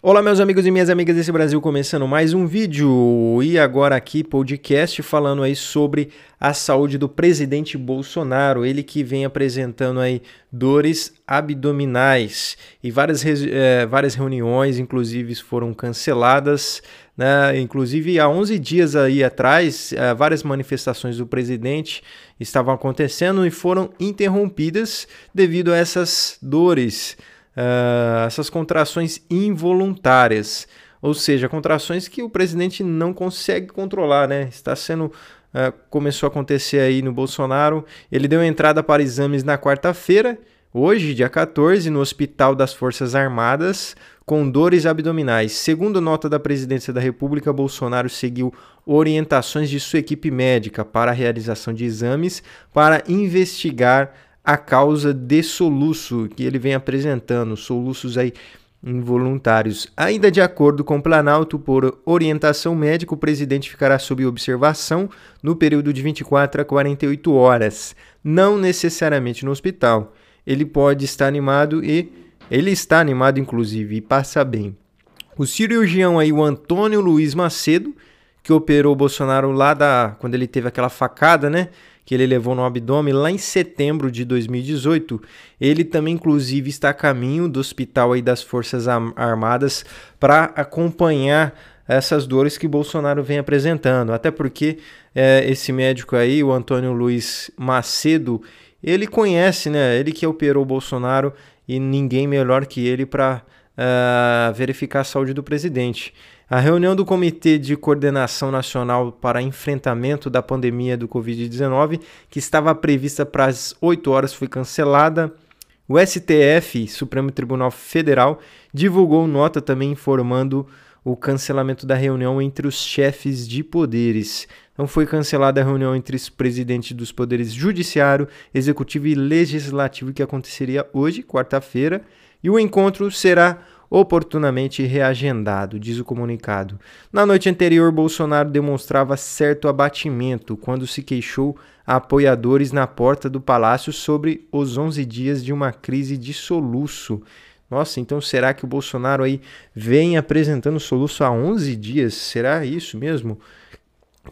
Olá, meus amigos e minhas amigas desse Brasil, começando mais um vídeo. E agora aqui podcast falando aí sobre a saúde do presidente Bolsonaro, ele que vem apresentando aí dores abdominais. E várias, é, várias reuniões, inclusive, foram canceladas, né? Inclusive, há 11 dias aí atrás, é, várias manifestações do presidente estavam acontecendo e foram interrompidas devido a essas dores uh, essas contrações involuntárias, ou seja, contrações que o presidente não consegue controlar, né? Está sendo uh, começou a acontecer aí no Bolsonaro. Ele deu entrada para exames na quarta-feira, hoje, dia 14, no Hospital das Forças Armadas, com dores abdominais. Segundo nota da Presidência da República, Bolsonaro seguiu orientações de sua equipe médica para a realização de exames para investigar a causa de soluço que ele vem apresentando, soluços aí involuntários. Ainda de acordo com o Planalto, por orientação médica, o presidente ficará sob observação no período de 24 a 48 horas, não necessariamente no hospital. Ele pode estar animado e ele está animado inclusive e passa bem. O cirurgião aí, o Antônio Luiz Macedo, que operou o Bolsonaro lá da quando ele teve aquela facada, né? Que ele levou no abdômen lá em setembro de 2018. Ele também, inclusive, está a caminho do hospital aí das Forças Armadas para acompanhar essas dores que Bolsonaro vem apresentando. Até porque é, esse médico aí, o Antônio Luiz Macedo, ele conhece, né? Ele que operou Bolsonaro e ninguém melhor que ele para uh, verificar a saúde do presidente. A reunião do Comitê de Coordenação Nacional para Enfrentamento da Pandemia do Covid-19, que estava prevista para as 8 horas, foi cancelada. O STF, Supremo Tribunal Federal, divulgou nota também informando o cancelamento da reunião entre os chefes de poderes. Então foi cancelada a reunião entre os presidentes dos poderes judiciário, executivo e legislativo que aconteceria hoje, quarta-feira, e o encontro será oportunamente reagendado, diz o comunicado. Na noite anterior, Bolsonaro demonstrava certo abatimento quando se queixou a apoiadores na porta do palácio sobre os 11 dias de uma crise de soluço. Nossa, então será que o Bolsonaro aí vem apresentando soluço há 11 dias? Será isso mesmo?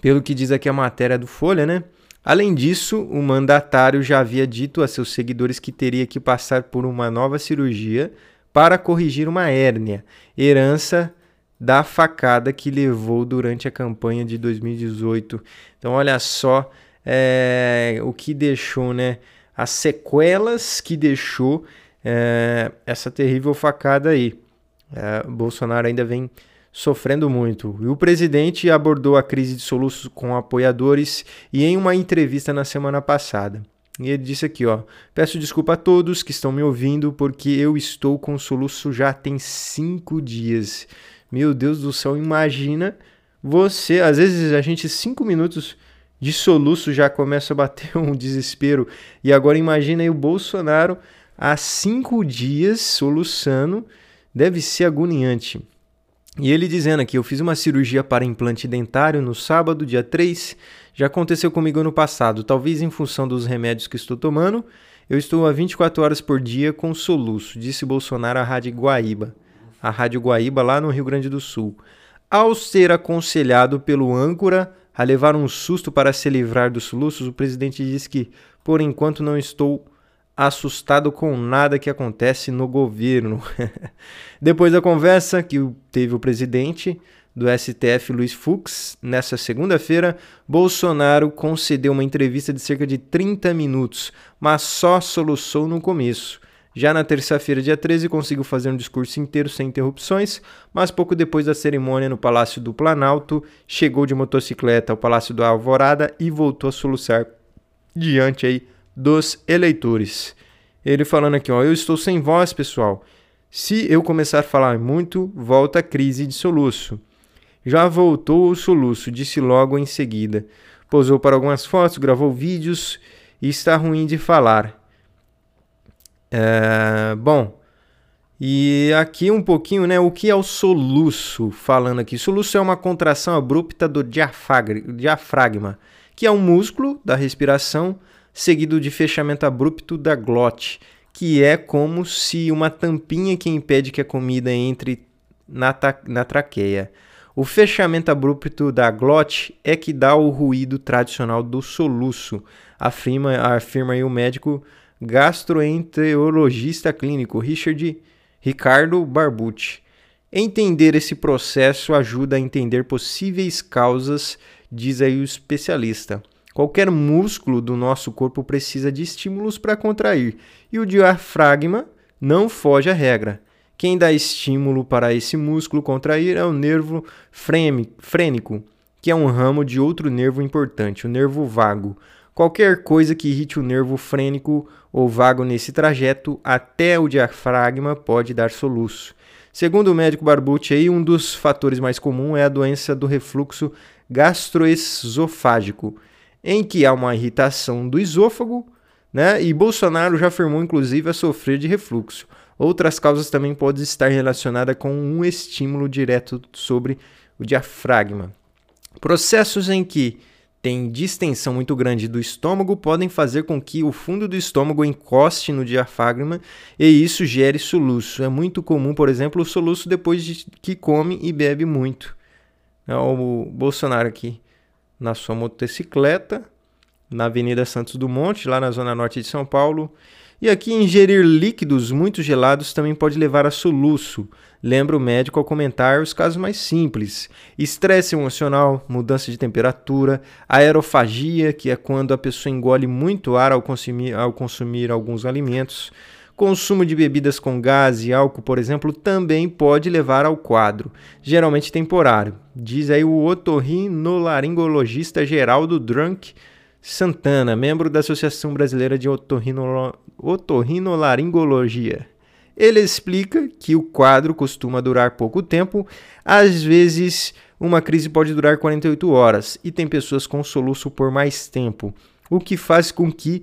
Pelo que diz aqui a matéria do Folha, né? Além disso, o mandatário já havia dito a seus seguidores que teria que passar por uma nova cirurgia para corrigir uma hérnia, herança da facada que levou durante a campanha de 2018. Então, olha só é, o que deixou, né? As sequelas que deixou é, essa terrível facada aí. É, Bolsonaro ainda vem sofrendo muito. E o presidente abordou a crise de soluços com apoiadores e em uma entrevista na semana passada. E ele disse aqui, ó: Peço desculpa a todos que estão me ouvindo, porque eu estou com soluço já tem cinco dias. Meu Deus do céu, imagina você. Às vezes a gente, cinco minutos de soluço já começa a bater um desespero. E agora imagina aí o Bolsonaro há cinco dias soluçando. Deve ser agoniante. E ele dizendo aqui: Eu fiz uma cirurgia para implante dentário no sábado, dia 3. Já aconteceu comigo ano passado. Talvez em função dos remédios que estou tomando, eu estou há 24 horas por dia com soluço, disse Bolsonaro à Rádio Guaíba, a Rádio Guaíba lá no Rio Grande do Sul. Ao ser aconselhado pelo âncora a levar um susto para se livrar dos soluços, o presidente disse que, por enquanto, não estou assustado com nada que acontece no governo. Depois da conversa que teve o presidente do STF, Luiz Fux, nessa segunda-feira, Bolsonaro concedeu uma entrevista de cerca de 30 minutos, mas só soluçou no começo. Já na terça-feira, dia 13, conseguiu fazer um discurso inteiro sem interrupções, mas pouco depois da cerimônia no Palácio do Planalto, chegou de motocicleta ao Palácio do Alvorada e voltou a soluçar diante aí dos eleitores. Ele falando aqui, ó, eu estou sem voz, pessoal. Se eu começar a falar muito, volta a crise de soluço. Já voltou o soluço, disse logo em seguida. Posou para algumas fotos, gravou vídeos e está ruim de falar. É, bom, e aqui um pouquinho, né? O que é o soluço? Falando aqui, soluço é uma contração abrupta do diafragma, que é um músculo da respiração seguido de fechamento abrupto da glote, que é como se uma tampinha que impede que a comida entre na, na traqueia. O fechamento abrupto da glote é que dá o ruído tradicional do soluço, afirma, afirma o médico gastroenterologista clínico Richard Ricardo Barbucci. Entender esse processo ajuda a entender possíveis causas, diz aí o especialista. Qualquer músculo do nosso corpo precisa de estímulos para contrair, e o diafragma não foge à regra. Quem dá estímulo para esse músculo contrair é o nervo frênico, que é um ramo de outro nervo importante, o nervo vago. Qualquer coisa que irrite o nervo frênico ou vago nesse trajeto até o diafragma pode dar soluço. Segundo o médico Barbucci, um dos fatores mais comuns é a doença do refluxo gastroesofágico, em que há uma irritação do esôfago, né? E Bolsonaro já afirmou, inclusive, a sofrer de refluxo. Outras causas também podem estar relacionadas com um estímulo direto sobre o diafragma. Processos em que tem distensão muito grande do estômago podem fazer com que o fundo do estômago encoste no diafragma e isso gere soluço. É muito comum, por exemplo, o soluço depois de que come e bebe muito. É o Bolsonaro aqui na sua motocicleta, na Avenida Santos Dumont, lá na zona norte de São Paulo. E aqui ingerir líquidos muito gelados também pode levar a soluço. Lembra o médico ao comentar os casos mais simples: estresse emocional, mudança de temperatura, aerofagia, que é quando a pessoa engole muito ar ao consumir, ao consumir alguns alimentos. Consumo de bebidas com gás e álcool, por exemplo, também pode levar ao quadro, geralmente temporário. Diz aí o otorrinolaringologista Geraldo Drunk Santana, membro da Associação Brasileira de Otorrinolaringologia. Ele explica que o quadro costuma durar pouco tempo, às vezes uma crise pode durar 48 horas e tem pessoas com soluço por mais tempo, o que faz com que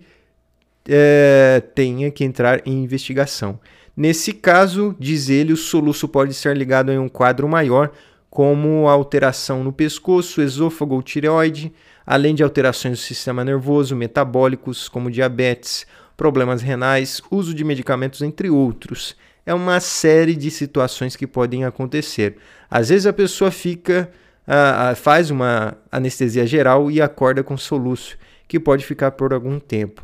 é, tenha que entrar em investigação. Nesse caso, diz ele, o soluço pode ser ligado a um quadro maior, como alteração no pescoço, esôfago ou tireoide, além de alterações do sistema nervoso, metabólicos, como diabetes, problemas renais, uso de medicamentos, entre outros. É uma série de situações que podem acontecer. Às vezes a pessoa fica, uh, faz uma anestesia geral e acorda com soluço, que pode ficar por algum tempo.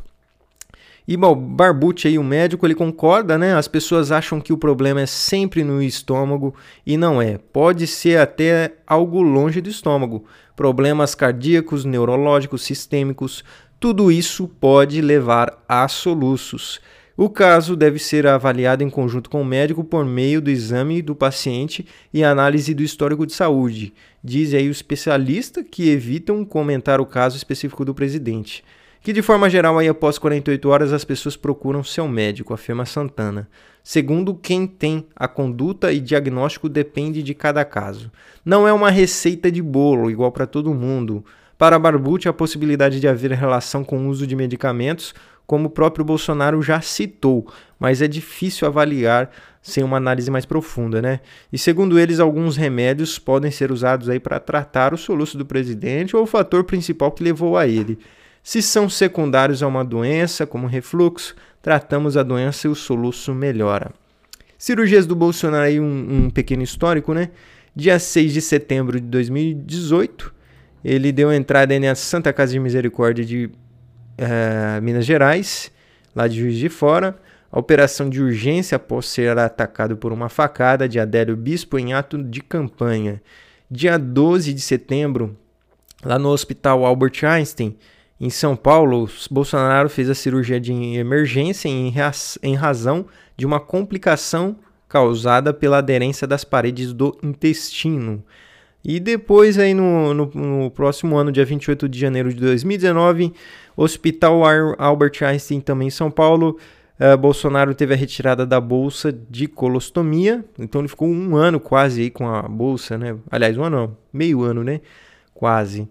E bom, Barbucci aí, o médico, ele concorda, né? As pessoas acham que o problema é sempre no estômago e não é. Pode ser até algo longe do estômago. Problemas cardíacos, neurológicos, sistêmicos, tudo isso pode levar a soluços. O caso deve ser avaliado em conjunto com o médico por meio do exame do paciente e análise do histórico de saúde. Diz aí o especialista que evitam comentar o caso específico do presidente. Que de forma geral, aí após 48 horas, as pessoas procuram seu médico, afirma Santana. Segundo quem tem a conduta e diagnóstico depende de cada caso. Não é uma receita de bolo igual para todo mundo. Para Barbucci, a possibilidade de haver relação com o uso de medicamentos, como o próprio Bolsonaro já citou, mas é difícil avaliar sem uma análise mais profunda, né? E segundo eles, alguns remédios podem ser usados aí para tratar o soluço do presidente ou o fator principal que levou a ele. Se são secundários a uma doença, como refluxo, tratamos a doença e o soluço melhora. Cirurgias do Bolsonaro aí um, um pequeno histórico, né? Dia 6 de setembro de 2018, ele deu entrada na Santa Casa de Misericórdia de uh, Minas Gerais, lá de Juiz de Fora. A operação de urgência após ser atacado por uma facada de Adélio Bispo em ato de campanha. Dia 12 de setembro, lá no Hospital Albert Einstein, em São Paulo, Bolsonaro fez a cirurgia de emergência em, razão de uma complicação causada pela aderência das paredes do intestino. E depois, aí no, no, no, próximo ano, dia 28 de janeiro de 2019, Hospital Albert Einstein, também em São Paulo, uh, Bolsonaro teve a retirada da bolsa de colostomia. Então ele ficou um ano quase aí com a bolsa, né? Aliás, um ano meio ano, né? Quase.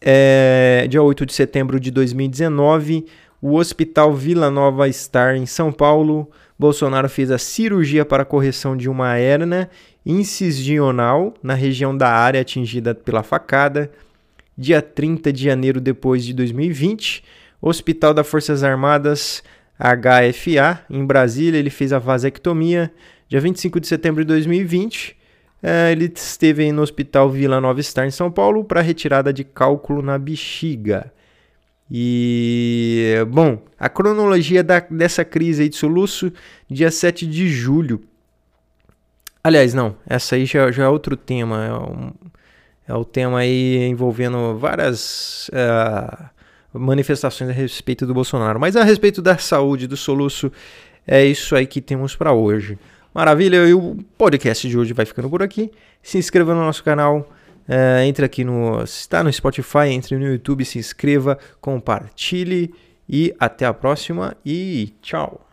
É, dia 8 de setembro de 2019, o Hospital Vila Nova Star, em São Paulo, Bolsonaro fez a cirurgia para a correção de uma hernia incisional na região da área atingida pela facada. Dia 30 de janeiro depois de 2020, Hospital das Forças Armadas HFA, em Brasília, ele fez a vasectomia. Dia 25 de setembro de 2020, É, ele esteve no Hospital Vila Nova Star em São Paulo para retirada de cálculo na bexiga. E, bom, a cronologia da, dessa crise de soluço, dia 7 de julho. Aliás, não, essa aí já, já é outro tema. É, um, é o tema aí envolvendo várias uh, manifestações a respeito do Bolsonaro. Mas a respeito da saúde do soluço, é isso aí que temos para hoje. Maravilha, e o podcast de hoje vai ficando por aqui. Se inscreva no nosso canal Uh, entre aqui no. Está no Spotify, entre no YouTube, se inscreva, compartilhe e até a próxima e tchau!